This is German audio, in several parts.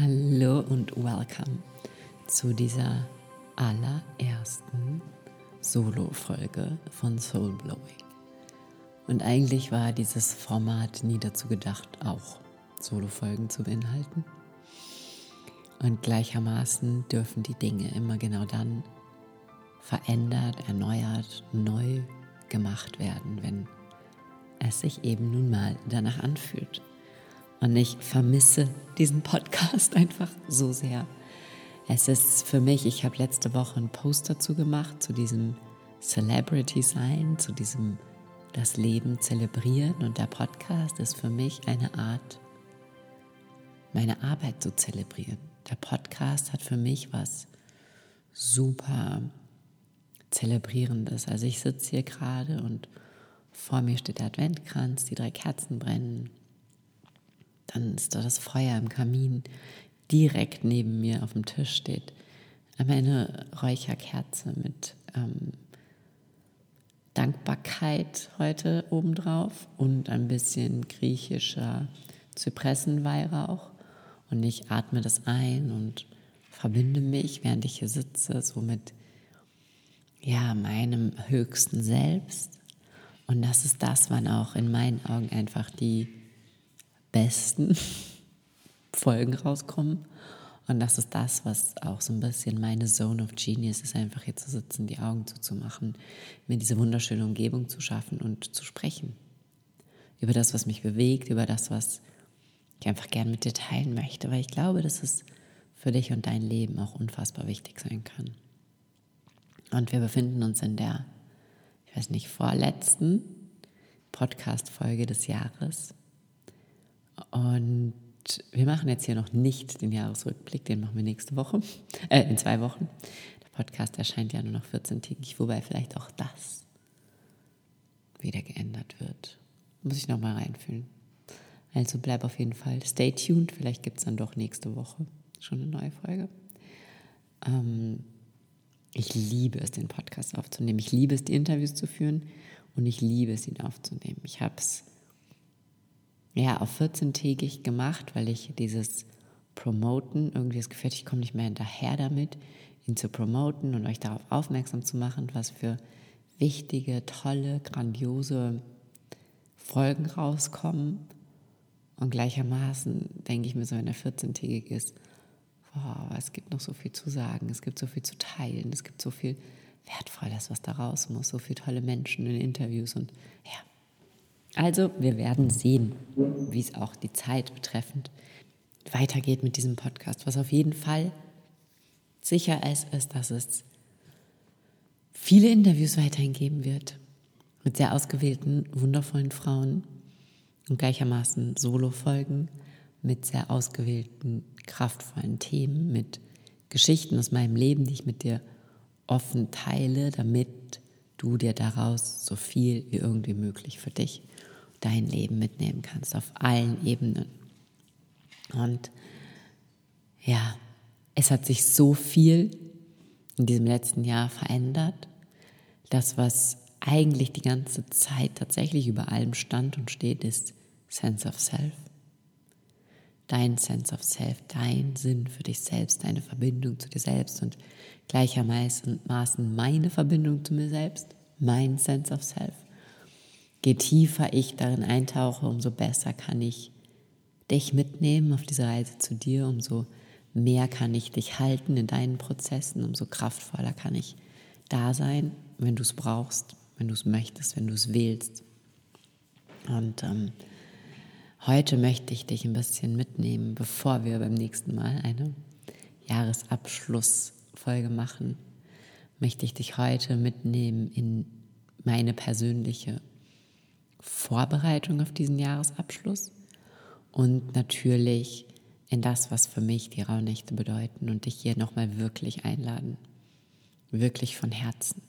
Hallo und welcome zu dieser allerersten Solo-Folge von Soul Blowing. Und eigentlich war dieses Format nie dazu gedacht, auch Solo-Folgen zu beinhalten. Und gleichermaßen dürfen die Dinge immer genau dann verändert, erneuert, neu gemacht werden, wenn es sich eben nun mal danach anfühlt. Und ich vermisse diesen Podcast einfach so sehr. Es ist für mich, ich habe letzte Woche einen Post dazu gemacht, zu diesem Celebrity sein, zu diesem das Leben zelebrieren. Und der Podcast ist für mich eine Art, meine Arbeit zu zelebrieren. Der Podcast hat für mich was super Zelebrierendes. Also ich sitze hier gerade und vor mir steht der Adventkranz, die drei Kerzen brennen. Dann ist da das Feuer im Kamin. Direkt neben mir auf dem Tisch steht einmal eine Räucherkerze mit ähm, Dankbarkeit heute obendrauf und ein bisschen griechischer Zypressenweihrauch. Und ich atme das ein und verbinde mich, während ich hier sitze, so mit ja, meinem höchsten Selbst. Und das ist das, wann auch in meinen Augen einfach die besten Folgen rauskommen. Und das ist das, was auch so ein bisschen meine Zone of Genius ist, einfach hier zu sitzen, die Augen zuzumachen, mir diese wunderschöne Umgebung zu schaffen und zu sprechen. Über das, was mich bewegt, über das, was ich einfach gern mit dir teilen möchte, weil ich glaube, dass es für dich und dein Leben auch unfassbar wichtig sein kann. Und wir befinden uns in der, ich weiß nicht, vorletzten Podcast-Folge des Jahres. Und wir machen jetzt hier noch nicht den Jahresrückblick, den machen wir nächste Woche, äh, in zwei Wochen. Der Podcast erscheint ja nur noch 14-tägig, wobei vielleicht auch das wieder geändert wird. Muss ich nochmal reinfühlen. Also bleib auf jeden Fall stay tuned, vielleicht gibt es dann doch nächste Woche schon eine neue Folge. Ähm, ich liebe es, den Podcast aufzunehmen. Ich liebe es, die Interviews zu führen und ich liebe es, ihn aufzunehmen. Ich habe es ja auf 14-tägig gemacht, weil ich dieses Promoten irgendwie das Gefühl ich komme nicht mehr hinterher damit, ihn zu promoten und euch darauf aufmerksam zu machen, was für wichtige, tolle, grandiose Folgen rauskommen. Und gleichermaßen denke ich mir so, wenn er 14-tägig ist, wow, es gibt noch so viel zu sagen, es gibt so viel zu teilen, es gibt so viel Wertvolles, was da raus muss, so viele tolle Menschen in Interviews und ja. Also, wir werden sehen, wie es auch die Zeit betreffend weitergeht mit diesem Podcast. Was auf jeden Fall sicher ist, ist, dass es viele Interviews weiterhin geben wird mit sehr ausgewählten, wundervollen Frauen und gleichermaßen Solo-Folgen mit sehr ausgewählten, kraftvollen Themen, mit Geschichten aus meinem Leben, die ich mit dir offen teile, damit du dir daraus so viel wie irgendwie möglich für dich, dein Leben mitnehmen kannst, auf allen Ebenen. Und ja, es hat sich so viel in diesem letzten Jahr verändert. Das, was eigentlich die ganze Zeit tatsächlich über allem stand und steht, ist Sense of Self dein Sense of Self, dein Sinn für dich selbst, deine Verbindung zu dir selbst und gleichermaßen meine Verbindung zu mir selbst, mein Sense of Self. Je tiefer ich darin eintauche, umso besser kann ich dich mitnehmen auf diese Reise zu dir, umso mehr kann ich dich halten in deinen Prozessen, umso kraftvoller kann ich da sein, wenn du es brauchst, wenn du es möchtest, wenn du es willst. Und ähm, Heute möchte ich dich ein bisschen mitnehmen, bevor wir beim nächsten Mal eine Jahresabschlussfolge machen, möchte ich dich heute mitnehmen in meine persönliche Vorbereitung auf diesen Jahresabschluss und natürlich in das, was für mich die Rauhnächte bedeuten und dich hier nochmal wirklich einladen, wirklich von Herzen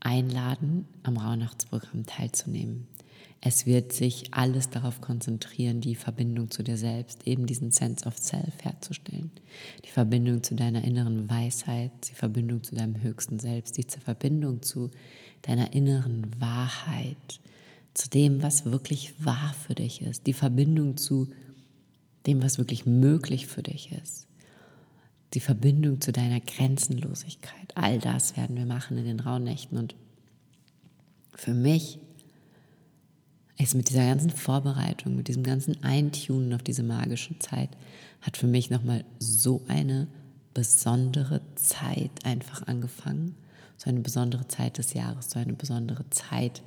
einladen, am Rauhnachtsprogramm teilzunehmen. Es wird sich alles darauf konzentrieren, die Verbindung zu dir selbst, eben diesen Sense of Self herzustellen. Die Verbindung zu deiner inneren Weisheit, die Verbindung zu deinem höchsten Selbst, die Verbindung zu deiner inneren Wahrheit, zu dem, was wirklich wahr für dich ist, die Verbindung zu dem, was wirklich möglich für dich ist. Die Verbindung zu deiner Grenzenlosigkeit. All das werden wir machen in den Rauhnächten. Und für mich ist mit dieser ganzen Vorbereitung, mit diesem ganzen Eintunen auf diese magische Zeit, hat für mich nochmal so eine besondere Zeit einfach angefangen. So eine besondere Zeit des Jahres, so eine besondere Zeit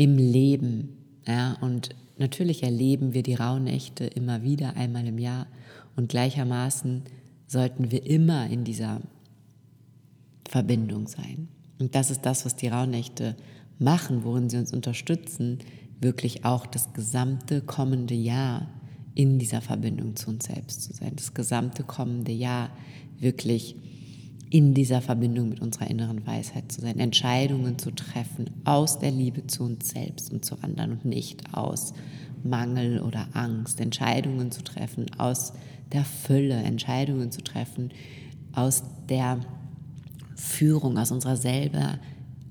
im Leben. Ja, und natürlich erleben wir die Rauhnächte immer wieder einmal im Jahr und gleichermaßen sollten wir immer in dieser Verbindung sein. Und das ist das, was die Rauhnächte machen, worin sie uns unterstützen, wirklich auch das gesamte kommende Jahr in dieser Verbindung zu uns selbst zu sein, das gesamte kommende Jahr wirklich in dieser Verbindung mit unserer inneren Weisheit zu sein, Entscheidungen zu treffen aus der Liebe zu uns selbst und zu anderen und nicht aus Mangel oder Angst, Entscheidungen zu treffen aus der Fülle, Entscheidungen zu treffen aus der Führung, aus unserer selber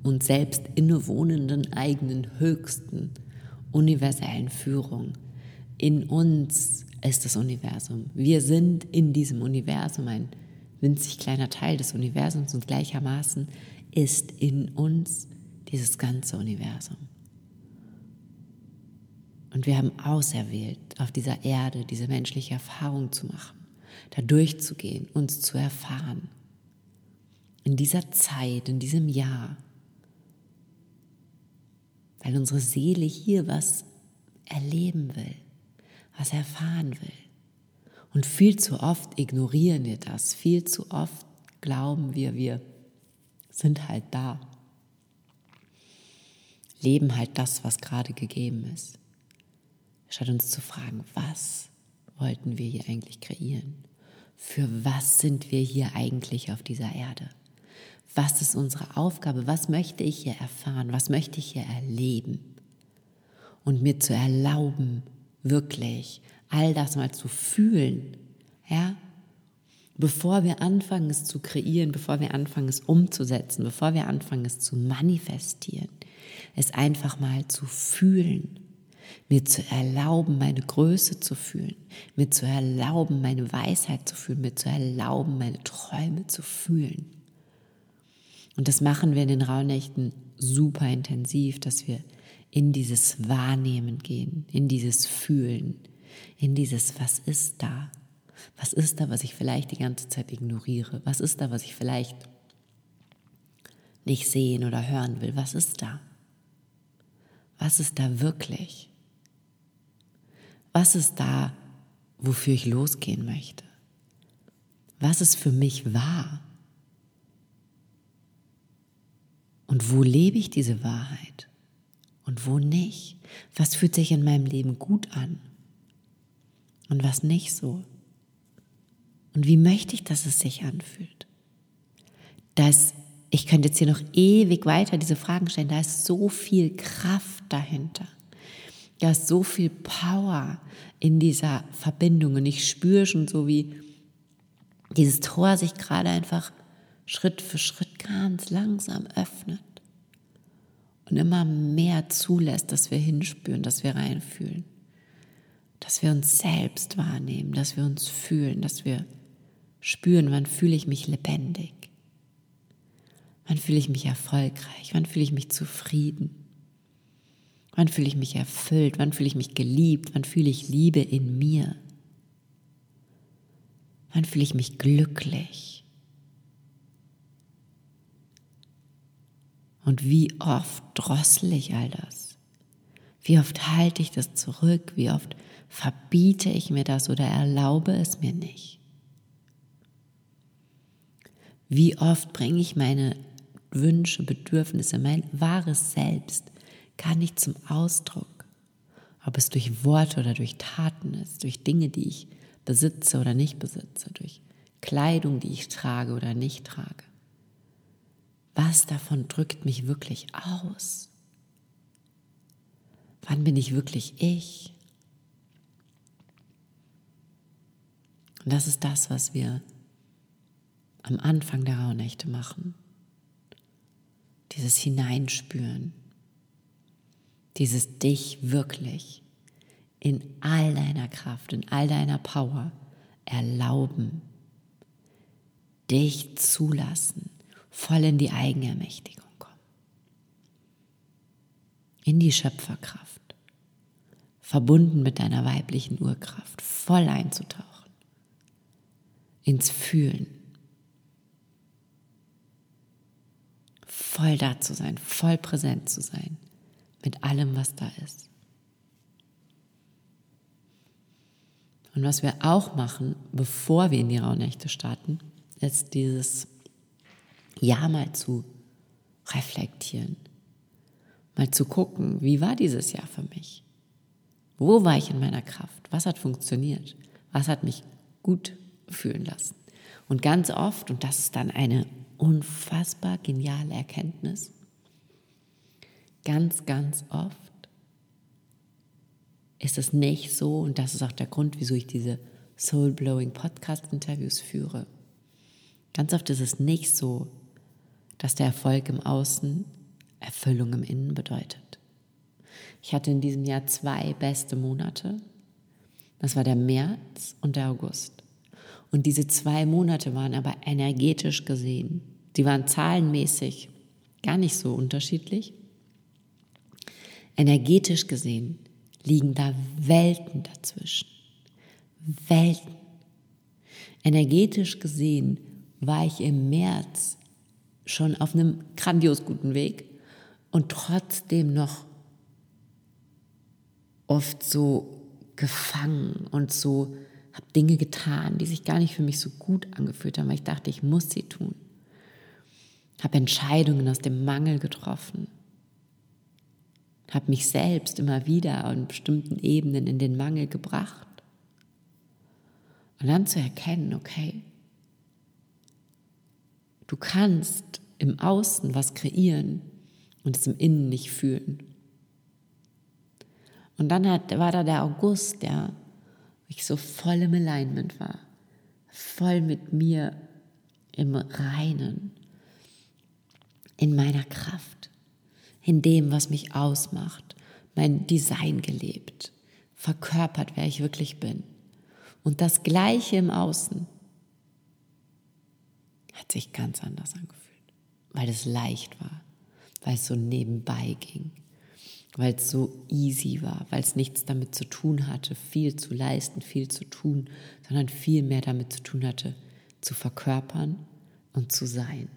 uns selbst innewohnenden eigenen höchsten universellen Führung. In uns ist das Universum. Wir sind in diesem Universum ein winzig kleiner Teil des Universums und gleichermaßen ist in uns dieses ganze Universum. Und wir haben auserwählt, auf dieser Erde diese menschliche Erfahrung zu machen, da durchzugehen, uns zu erfahren. In dieser Zeit, in diesem Jahr, weil unsere Seele hier was erleben will, was erfahren will. Und viel zu oft ignorieren wir das. Viel zu oft glauben wir, wir sind halt da. Leben halt das, was gerade gegeben ist. Statt uns zu fragen, was wollten wir hier eigentlich kreieren? Für was sind wir hier eigentlich auf dieser Erde? Was ist unsere Aufgabe? Was möchte ich hier erfahren? Was möchte ich hier erleben? Und mir zu erlauben, wirklich all das mal zu fühlen, ja, bevor wir anfangen, es zu kreieren, bevor wir anfangen, es umzusetzen, bevor wir anfangen, es zu manifestieren, es einfach mal zu fühlen, mir zu erlauben, meine Größe zu fühlen, mir zu erlauben, meine Weisheit zu fühlen, mir zu erlauben, meine Träume zu fühlen. Und das machen wir in den Rauhnächten super intensiv, dass wir in dieses Wahrnehmen gehen, in dieses Fühlen, in dieses Was ist da? Was ist da, was ich vielleicht die ganze Zeit ignoriere? Was ist da, was ich vielleicht nicht sehen oder hören will? Was ist da? Was ist da wirklich? Was ist da, wofür ich losgehen möchte? Was ist für mich wahr? Und wo lebe ich diese Wahrheit? Und wo nicht? Was fühlt sich in meinem Leben gut an? Und was nicht so? Und wie möchte ich, dass es sich anfühlt? Das, ich könnte jetzt hier noch ewig weiter diese Fragen stellen, da ist so viel Kraft dahinter. Da ist so viel Power in dieser Verbindung und ich spüre schon so, wie dieses Tor sich gerade einfach Schritt für Schritt ganz langsam öffnet und immer mehr zulässt, dass wir hinspüren, dass wir reinfühlen dass wir uns selbst wahrnehmen, dass wir uns fühlen, dass wir spüren, wann fühle ich mich lebendig, wann fühle ich mich erfolgreich, wann fühle ich mich zufrieden, wann fühle ich mich erfüllt, wann fühle ich mich geliebt, wann fühle ich Liebe in mir, wann fühle ich mich glücklich. Und wie oft drossel ich all das? Wie oft halte ich das zurück? Wie oft Verbiete ich mir das oder erlaube es mir nicht? Wie oft bringe ich meine Wünsche, Bedürfnisse, mein wahres Selbst gar nicht zum Ausdruck? Ob es durch Worte oder durch Taten ist, durch Dinge, die ich besitze oder nicht besitze, durch Kleidung, die ich trage oder nicht trage. Was davon drückt mich wirklich aus? Wann bin ich wirklich ich? Und das ist das, was wir am Anfang der Rauhnächte machen. Dieses Hineinspüren, dieses dich wirklich in all deiner Kraft, in all deiner Power erlauben, dich zulassen, voll in die Eigenermächtigung kommen, in die Schöpferkraft, verbunden mit deiner weiblichen Urkraft, voll einzutauchen, ins Fühlen, voll da zu sein, voll präsent zu sein mit allem, was da ist. Und was wir auch machen, bevor wir in die Rauhnächte starten, ist dieses Jahr mal zu reflektieren. Mal zu gucken, wie war dieses Jahr für mich? Wo war ich in meiner Kraft? Was hat funktioniert? Was hat mich gut fühlen lassen? Und ganz oft, und das ist dann eine unfassbar geniale Erkenntnis, ganz, ganz oft ist es nicht so, und das ist auch der Grund, wieso ich diese Soul-Blowing Podcast-Interviews führe. Ganz oft ist es nicht so, dass der Erfolg im Außen Erfüllung im Innen bedeutet. Ich hatte in diesem Jahr zwei beste Monate. Das war der März und der August. Und diese zwei Monate waren aber energetisch gesehen, die waren zahlenmäßig gar nicht so unterschiedlich. Energetisch gesehen liegen da Welten dazwischen. Welten. Energetisch gesehen war ich im März schon auf einem grandios guten Weg und trotzdem noch oft so gefangen und so habe Dinge getan, die sich gar nicht für mich so gut angefühlt haben, weil ich dachte, ich muss sie tun. Habe Entscheidungen aus dem Mangel getroffen habe mich selbst immer wieder an bestimmten Ebenen in den Mangel gebracht. Und dann zu erkennen, okay, du kannst im Außen was kreieren und es im Innen nicht fühlen. Und dann hat, war da der August, der ich so voll im Alignment war, voll mit mir im Reinen, in meiner Kraft in dem, was mich ausmacht, mein Design gelebt, verkörpert, wer ich wirklich bin. Und das Gleiche im Außen hat sich ganz anders angefühlt, weil es leicht war, weil es so nebenbei ging, weil es so easy war, weil es nichts damit zu tun hatte, viel zu leisten, viel zu tun, sondern viel mehr damit zu tun hatte, zu verkörpern und zu sein.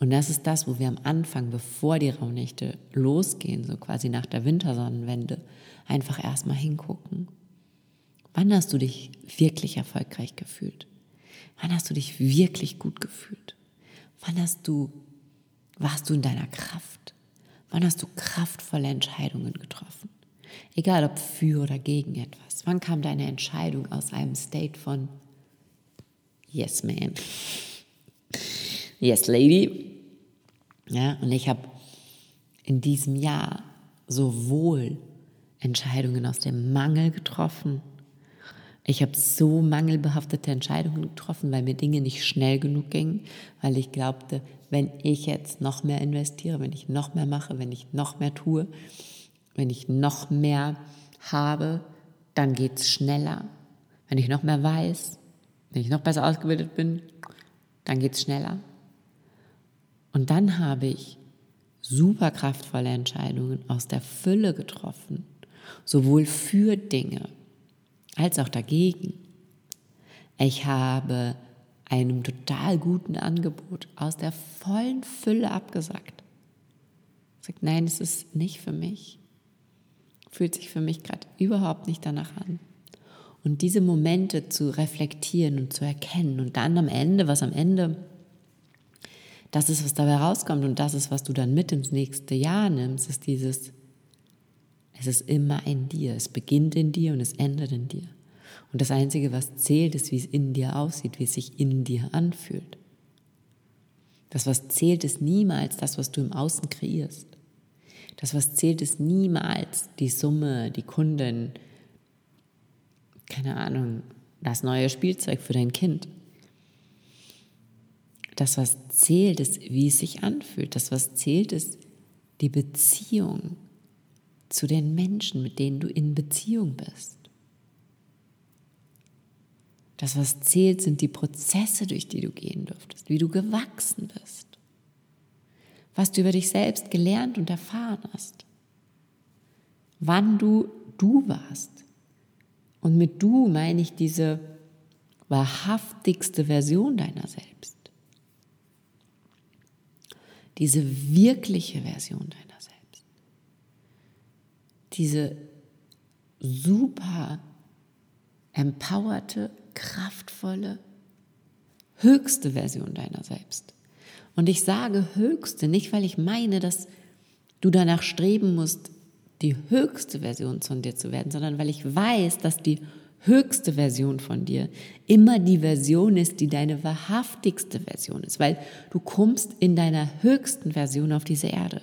Und das ist das, wo wir am Anfang, bevor die Rauhnächte losgehen, so quasi nach der Wintersonnenwende, einfach erstmal hingucken. Wann hast du dich wirklich erfolgreich gefühlt? Wann hast du dich wirklich gut gefühlt? Wann hast du, warst du in deiner Kraft? Wann hast du kraftvolle Entscheidungen getroffen? Egal ob für oder gegen etwas. Wann kam deine Entscheidung aus einem State von Yes, man. Yes, lady. Ja, und ich habe in diesem Jahr sowohl Entscheidungen aus dem Mangel getroffen. Ich habe so mangelbehaftete Entscheidungen getroffen, weil mir Dinge nicht schnell genug gingen, weil ich glaubte, wenn ich jetzt noch mehr investiere, wenn ich noch mehr mache, wenn ich noch mehr tue, wenn ich noch mehr habe, dann geht es schneller. Wenn ich noch mehr weiß, wenn ich noch besser ausgebildet bin, dann geht es schneller. Und dann habe ich super kraftvolle Entscheidungen aus der Fülle getroffen, sowohl für Dinge als auch dagegen. Ich habe einem total guten Angebot aus der vollen Fülle abgesagt. Sagt, nein, es ist nicht für mich. Fühlt sich für mich gerade überhaupt nicht danach an. Und diese Momente zu reflektieren und zu erkennen und dann am Ende, was am Ende das ist, was dabei rauskommt und das ist, was du dann mit ins nächste Jahr nimmst, ist dieses, es ist immer in dir, es beginnt in dir und es endet in dir. Und das Einzige, was zählt, ist, wie es in dir aussieht, wie es sich in dir anfühlt. Das, was zählt, ist niemals das, was du im Außen kreierst. Das, was zählt, ist niemals die Summe, die Kunden, keine Ahnung, das neue Spielzeug für dein Kind. Das, was zählt, ist, wie es sich anfühlt. Das, was zählt, ist die Beziehung zu den Menschen, mit denen du in Beziehung bist. Das, was zählt, sind die Prozesse, durch die du gehen durftest, wie du gewachsen bist, was du über dich selbst gelernt und erfahren hast, wann du du warst. Und mit du meine ich diese wahrhaftigste Version deiner selbst. Diese wirkliche Version deiner selbst. Diese super empowerte, kraftvolle, höchste Version deiner selbst. Und ich sage höchste nicht, weil ich meine, dass du danach streben musst, die höchste Version von dir zu werden, sondern weil ich weiß, dass die höchste Version von dir immer die Version ist, die deine wahrhaftigste Version ist, weil du kommst in deiner höchsten Version auf diese Erde.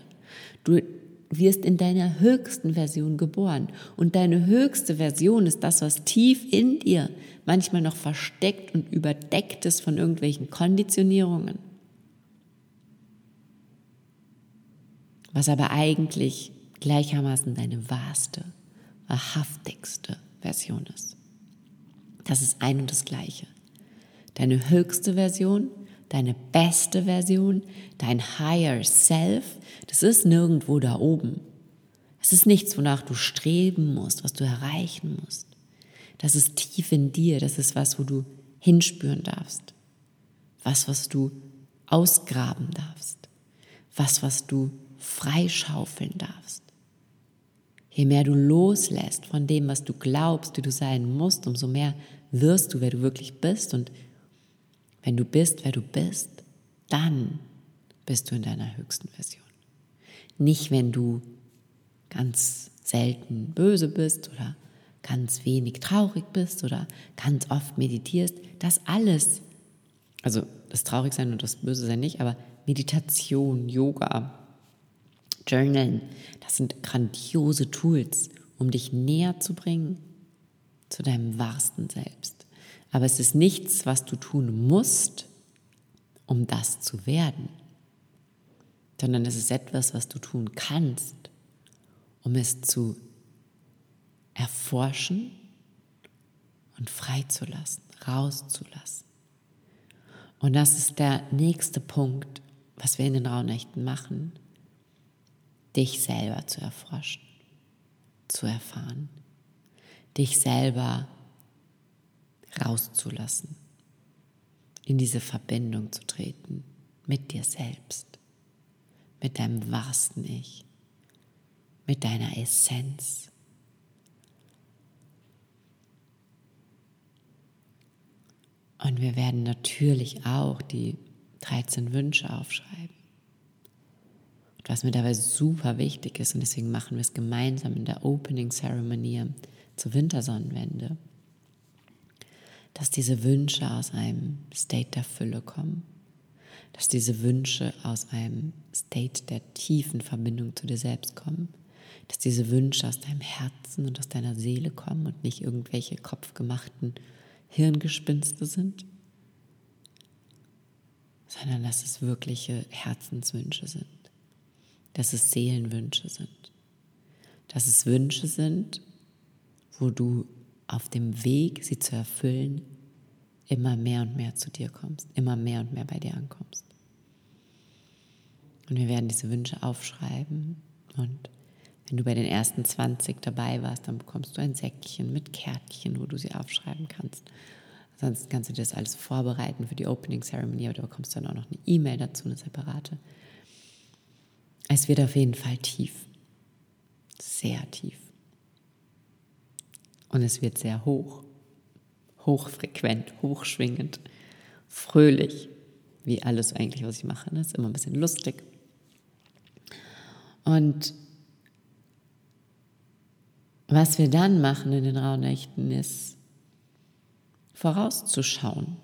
Du wirst in deiner höchsten Version geboren und deine höchste Version ist das, was tief in dir manchmal noch versteckt und überdeckt ist von irgendwelchen Konditionierungen. Was aber eigentlich gleichermaßen deine wahrste, wahrhaftigste Version ist. Das ist ein und das Gleiche. Deine höchste Version, deine beste Version, dein Higher Self, das ist nirgendwo da oben. Es ist nichts, wonach du streben musst, was du erreichen musst. Das ist tief in dir, das ist was, wo du hinspüren darfst. Was, was du ausgraben darfst. Was, was du freischaufeln darfst. Je mehr du loslässt von dem, was du glaubst, wie du sein musst, umso mehr wirst du, wer du wirklich bist. Und wenn du bist, wer du bist, dann bist du in deiner höchsten Version. Nicht, wenn du ganz selten böse bist oder ganz wenig traurig bist oder ganz oft meditierst. Das alles, also das Traurigsein und das Böse sein nicht, aber Meditation, Yoga, Journalen, das sind grandiose Tools, um dich näher zu bringen zu deinem wahrsten Selbst. Aber es ist nichts, was du tun musst, um das zu werden, sondern es ist etwas, was du tun kannst, um es zu erforschen und freizulassen, rauszulassen. Und das ist der nächste Punkt, was wir in den Raunächten machen, dich selber zu erforschen, zu erfahren dich selber rauszulassen, in diese Verbindung zu treten mit dir selbst, mit deinem wahrsten Ich, mit deiner Essenz. Und wir werden natürlich auch die 13 Wünsche aufschreiben. Und was mir dabei super wichtig ist, und deswegen machen wir es gemeinsam in der Opening Ceremony zur Wintersonnenwende, dass diese Wünsche aus einem State der Fülle kommen, dass diese Wünsche aus einem State der tiefen Verbindung zu dir selbst kommen, dass diese Wünsche aus deinem Herzen und aus deiner Seele kommen und nicht irgendwelche kopfgemachten Hirngespinste sind, sondern dass es wirkliche Herzenswünsche sind, dass es Seelenwünsche sind, dass es Wünsche sind, wo du auf dem Weg, sie zu erfüllen, immer mehr und mehr zu dir kommst, immer mehr und mehr bei dir ankommst. Und wir werden diese Wünsche aufschreiben und wenn du bei den ersten 20 dabei warst, dann bekommst du ein Säckchen mit Kärtchen, wo du sie aufschreiben kannst. Ansonsten kannst du dir das alles vorbereiten für die Opening Ceremony, aber du bekommst dann auch noch eine E-Mail dazu, eine separate. Es wird auf jeden Fall tief. Sehr tief. Und es wird sehr hoch, hochfrequent, hochschwingend, fröhlich, wie alles eigentlich, was ich mache. Das ne? ist immer ein bisschen lustig. Und was wir dann machen in den Rauhnächten ist, vorauszuschauen.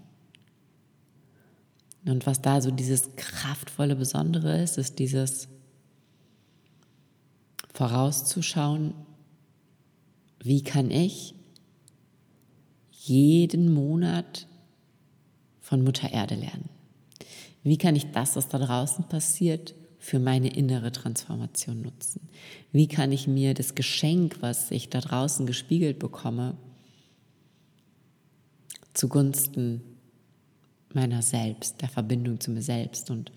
Und was da so dieses kraftvolle Besondere ist, ist dieses vorauszuschauen, wie kann ich jeden Monat von Mutter Erde lernen? Wie kann ich das, was da draußen passiert, für meine innere Transformation nutzen? Wie kann ich mir das Geschenk, was ich da draußen gespiegelt bekomme, zugunsten meiner selbst, der Verbindung zu mir selbst und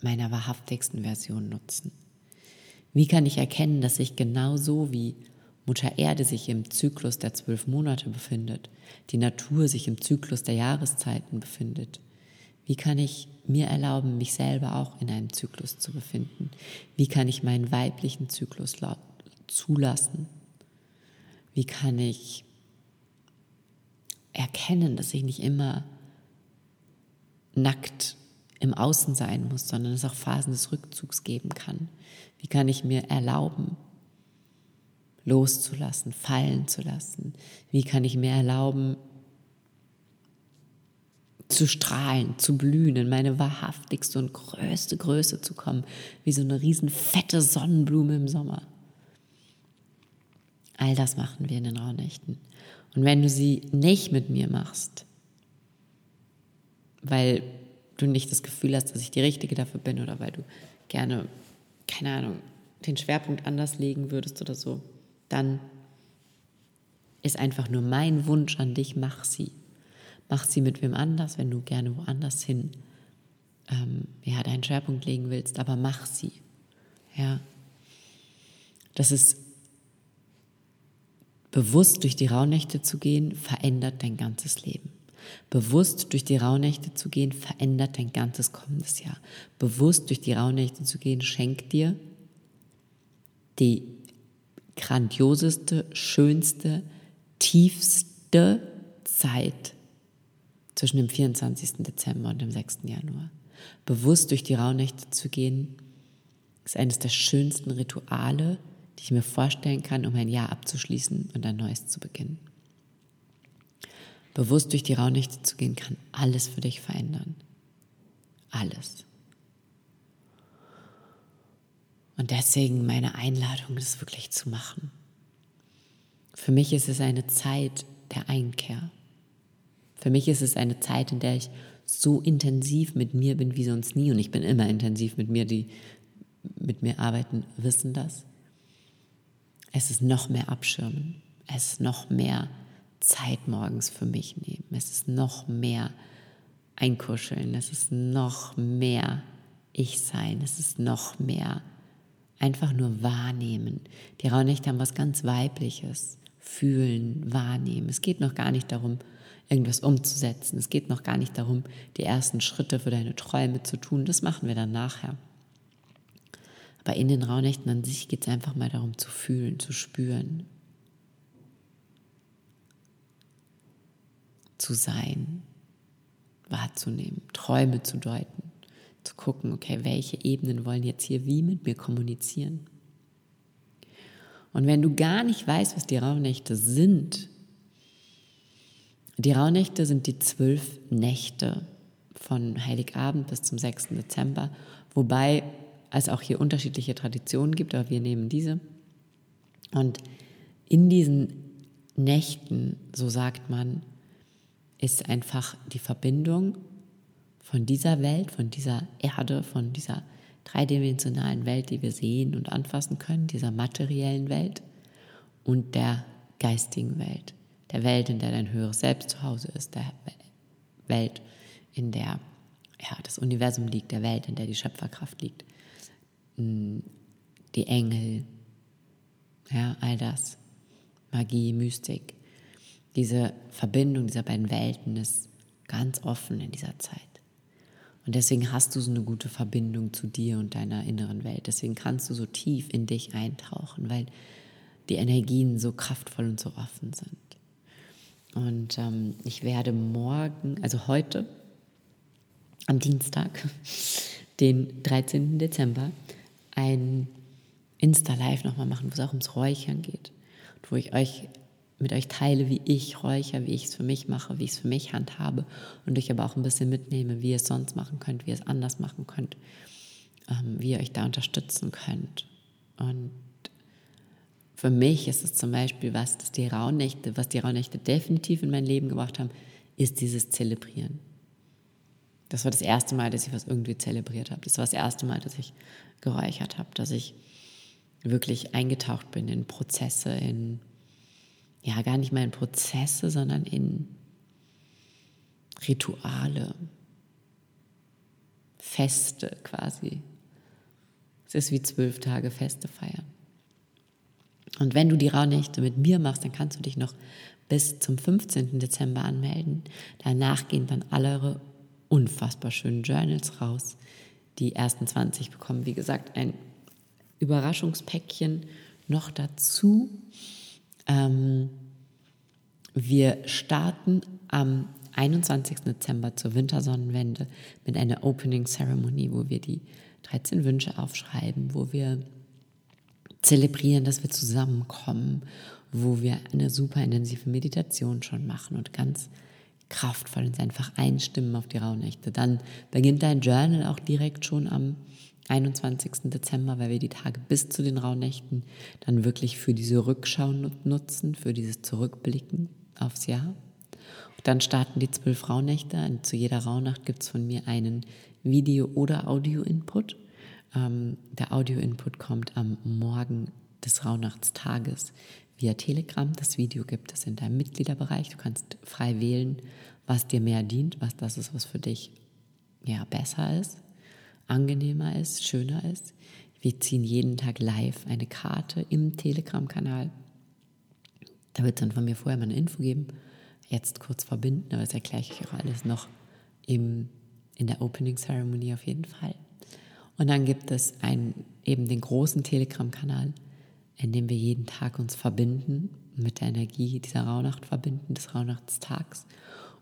meiner wahrhaftigsten Version nutzen? Wie kann ich erkennen, dass ich genauso wie Mutter Erde sich im Zyklus der zwölf Monate befindet, die Natur sich im Zyklus der Jahreszeiten befindet? Wie kann ich mir erlauben, mich selber auch in einem Zyklus zu befinden? Wie kann ich meinen weiblichen Zyklus zulassen? Wie kann ich erkennen, dass ich nicht immer nackt im Außen sein muss, sondern es auch Phasen des Rückzugs geben kann. Wie kann ich mir erlauben, loszulassen, fallen zu lassen? Wie kann ich mir erlauben, zu strahlen, zu blühen, in meine wahrhaftigste und größte Größe zu kommen, wie so eine riesen fette Sonnenblume im Sommer? All das machen wir in den Rauhnächten. Und wenn du sie nicht mit mir machst, weil du nicht das Gefühl hast, dass ich die Richtige dafür bin oder weil du gerne, keine Ahnung, den Schwerpunkt anders legen würdest oder so, dann ist einfach nur mein Wunsch an dich, mach sie. Mach sie mit wem anders, wenn du gerne woanders hin ähm, ja, deinen Schwerpunkt legen willst, aber mach sie. Ja. Das ist bewusst durch die Rauhnächte zu gehen, verändert dein ganzes Leben. Bewusst durch die Rauhnächte zu gehen, verändert dein ganzes kommendes Jahr. Bewusst durch die Rauhnächte zu gehen, schenkt dir die grandioseste, schönste, tiefste Zeit zwischen dem 24. Dezember und dem 6. Januar. Bewusst durch die Rauhnächte zu gehen, ist eines der schönsten Rituale, die ich mir vorstellen kann, um ein Jahr abzuschließen und ein neues zu beginnen. Bewusst durch die Rauhnächte zu gehen, kann alles für dich verändern. Alles. Und deswegen meine Einladung, das wirklich zu machen. Für mich ist es eine Zeit der Einkehr. Für mich ist es eine Zeit, in der ich so intensiv mit mir bin wie sonst nie. Und ich bin immer intensiv mit mir, die mit mir arbeiten, wissen das. Es ist noch mehr Abschirmen. Es ist noch mehr Zeit morgens für mich nehmen. Es ist noch mehr Einkuscheln. Es ist noch mehr Ich sein. Es ist noch mehr einfach nur wahrnehmen. Die Rauhnächte haben was ganz Weibliches. Fühlen, wahrnehmen. Es geht noch gar nicht darum, irgendwas umzusetzen. Es geht noch gar nicht darum, die ersten Schritte für deine Träume zu tun. Das machen wir dann nachher. Aber in den Rauhnächten an sich geht es einfach mal darum zu fühlen, zu spüren, zu sein, wahrzunehmen, Träume zu deuten, zu gucken, okay, welche Ebenen wollen jetzt hier wie mit mir kommunizieren. Und wenn du gar nicht weißt, was die Rauhnächte sind, die Rauhnächte sind die zwölf Nächte von Heiligabend bis zum 6. Dezember, wobei es auch hier unterschiedliche Traditionen gibt, aber wir nehmen diese. Und in diesen Nächten, so sagt man, ist einfach die Verbindung von dieser Welt, von dieser Erde, von dieser dreidimensionalen Welt, die wir sehen und anfassen können, dieser materiellen Welt und der geistigen Welt, der Welt, in der dein höheres Selbst zu Hause ist, der Welt, in der ja, das Universum liegt, der Welt, in der die Schöpferkraft liegt, hm, die Engel, ja, all das, Magie, Mystik, diese Verbindung dieser beiden Welten ist ganz offen in dieser Zeit. Und deswegen hast du so eine gute Verbindung zu dir und deiner inneren Welt. Deswegen kannst du so tief in dich eintauchen, weil die Energien so kraftvoll und so offen sind. Und ähm, ich werde morgen, also heute, am Dienstag, den 13. Dezember, ein Insta-Live nochmal machen, wo es auch ums Räuchern geht. Und wo ich euch mit euch teile, wie ich räuchere, wie ich es für mich mache, wie ich es für mich handhabe und euch aber auch ein bisschen mitnehme, wie ihr es sonst machen könnt, wie ihr es anders machen könnt, ähm, wie ihr euch da unterstützen könnt. Und für mich ist es zum Beispiel was, die Rauhnächte, was die Rauhnächte definitiv in mein Leben gebracht haben, ist dieses Zelebrieren. Das war das erste Mal, dass ich was irgendwie zelebriert habe. Das war das erste Mal, dass ich geräuchert habe, dass ich wirklich eingetaucht bin in Prozesse, in, ja, gar nicht mal in Prozesse, sondern in Rituale, Feste quasi. Es ist wie zwölf Tage Feste feiern. Und wenn du die Rauhnächte mit mir machst, dann kannst du dich noch bis zum 15. Dezember anmelden. Danach gehen dann alle unfassbar schönen Journals raus. Die ersten 20 bekommen, wie gesagt, ein Überraschungspäckchen noch dazu. Ähm, wir starten am 21. Dezember zur Wintersonnenwende mit einer Opening Ceremony, wo wir die 13 Wünsche aufschreiben, wo wir zelebrieren, dass wir zusammenkommen, wo wir eine super intensive Meditation schon machen und ganz kraftvoll uns einfach einstimmen auf die Rauhnächte. Dann beginnt dein Journal auch direkt schon am 21. Dezember, weil wir die Tage bis zu den Rauhnächten dann wirklich für diese Rückschau nutzen, für dieses Zurückblicken aufs Jahr. Und dann starten die zwölf Rauhnächte. Und zu jeder Rauhnacht gibt es von mir einen Video- oder Audio-Input. Ähm, der Audio-Input kommt am Morgen des Rauhnachtstages via Telegram. Das Video gibt es in deinem Mitgliederbereich. Du kannst frei wählen, was dir mehr dient, was das ist, was für dich ja, besser ist, angenehmer ist, schöner ist. Wir ziehen jeden Tag live eine Karte im Telegram-Kanal. Da wird es dann von mir vorher mal eine Info geben. Jetzt kurz verbinden, aber das erkläre ich euch auch alles noch im, in der Opening Ceremony auf jeden Fall. Und dann gibt es einen, eben den großen Telegram-Kanal, in dem wir jeden Tag uns verbinden, mit der Energie dieser Rauhnacht verbinden, des Rauhnachtstags.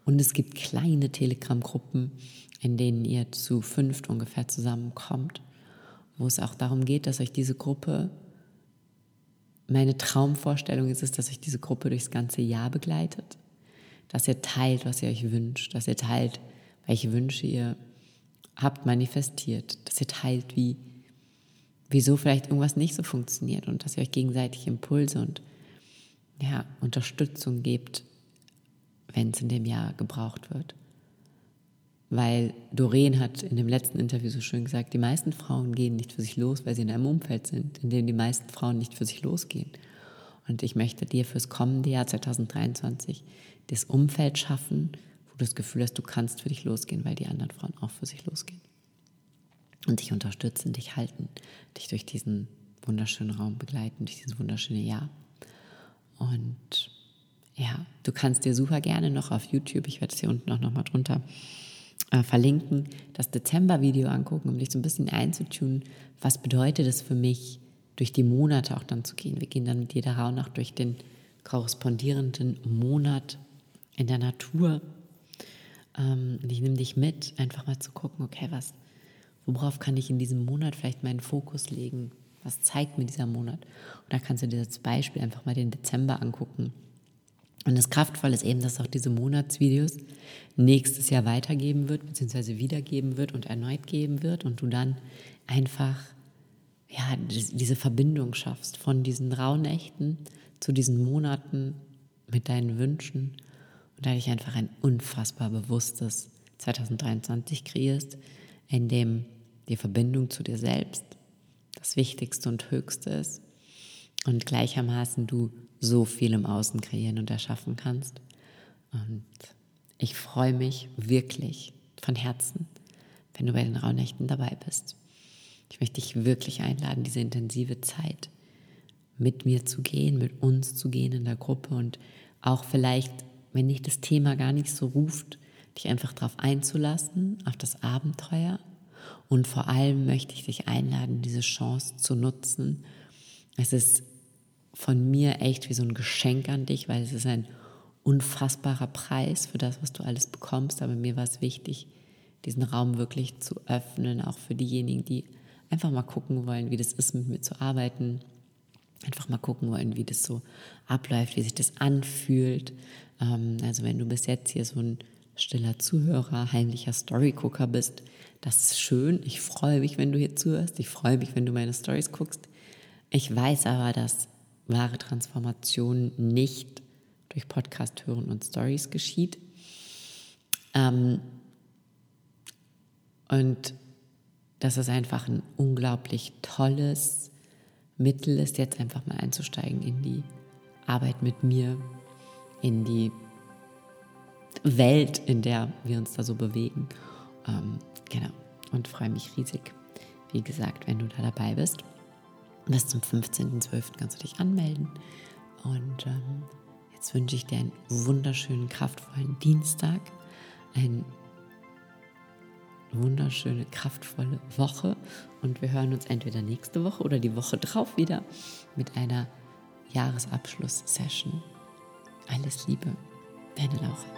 Und es gibt kleine Telegram-Gruppen, in denen ihr zu fünft ungefähr zusammenkommt, wo es auch darum geht, dass euch diese Gruppe, meine Traumvorstellung ist es, dass euch diese Gruppe durchs ganze Jahr begleitet, dass ihr teilt, was ihr euch wünscht, dass ihr teilt, welche Wünsche ihr habt manifestiert, dass ihr teilt, wie wieso vielleicht irgendwas nicht so funktioniert und dass ihr euch gegenseitig Impulse und ja, Unterstützung gebt, wenn es in dem Jahr gebraucht wird. Weil Doreen hat in dem letzten Interview so schön gesagt, die meisten Frauen gehen nicht für sich los, weil sie in einem Umfeld sind, in dem die meisten Frauen nicht für sich losgehen. Und ich möchte dir fürs kommende Jahr 2023 das Umfeld schaffen, wo du das Gefühl hast, du kannst für dich losgehen, weil die anderen Frauen auch für sich losgehen und dich unterstützen, dich halten, dich durch diesen wunderschönen Raum begleiten, durch dieses wunderschöne Jahr. Und ja, du kannst dir super gerne noch auf YouTube, ich werde es hier unten auch nochmal drunter äh, verlinken, das Dezember-Video angucken, um dich so ein bisschen einzutunen, was bedeutet es für mich, durch die Monate auch dann zu gehen. Wir gehen dann mit jeder Rauhnacht durch den korrespondierenden Monat in der Natur. Ähm, und ich nehme dich mit, einfach mal zu gucken, okay, was, Worauf kann ich in diesem Monat vielleicht meinen Fokus legen? Was zeigt mir dieser Monat? Und da kannst du dir das Beispiel einfach mal den Dezember angucken. Und das Kraftvolle ist eben, dass auch diese Monatsvideos nächstes Jahr weitergeben wird, beziehungsweise wiedergeben wird und erneut geben wird und du dann einfach ja, diese Verbindung schaffst von diesen Rauhnächten zu diesen Monaten mit deinen Wünschen und dadurch einfach ein unfassbar bewusstes 2023 kreierst, in dem die Verbindung zu dir selbst das Wichtigste und Höchste ist und gleichermaßen du so viel im Außen kreieren und erschaffen kannst. Und ich freue mich wirklich von Herzen, wenn du bei den Rauhnächten dabei bist. Ich möchte dich wirklich einladen, diese intensive Zeit mit mir zu gehen, mit uns zu gehen in der Gruppe und auch vielleicht, wenn dich das Thema gar nicht so ruft, dich einfach darauf einzulassen, auf das Abenteuer und vor allem möchte ich dich einladen, diese Chance zu nutzen. Es ist von mir echt wie so ein Geschenk an dich, weil es ist ein unfassbarer Preis für das, was du alles bekommst. Aber mir war es wichtig, diesen Raum wirklich zu öffnen, auch für diejenigen, die einfach mal gucken wollen, wie das ist, mit mir zu arbeiten. Einfach mal gucken wollen, wie das so abläuft, wie sich das anfühlt. Ähm, also wenn du bis jetzt hier so ein stiller Zuhörer, heimlicher Storygucker bist, das ist schön. Ich freue mich, wenn du hier zuhörst. Ich freue mich, wenn du meine Stories guckst. Ich weiß aber, dass wahre Transformation nicht durch Podcast hören und Stories geschieht. Ähm, Und dass es einfach ein unglaublich tolles Mittel ist, jetzt einfach mal einzusteigen in die Arbeit mit mir, in die Welt, in der wir uns da so bewegen. Ähm, genau. Und freue mich riesig, wie gesagt, wenn du da dabei bist. Bis zum 15.12. kannst du dich anmelden. Und ähm, jetzt wünsche ich dir einen wunderschönen, kraftvollen Dienstag, eine wunderschöne, kraftvolle Woche. Und wir hören uns entweder nächste Woche oder die Woche drauf wieder mit einer Jahresabschluss-Session. Alles Liebe, deine Laura.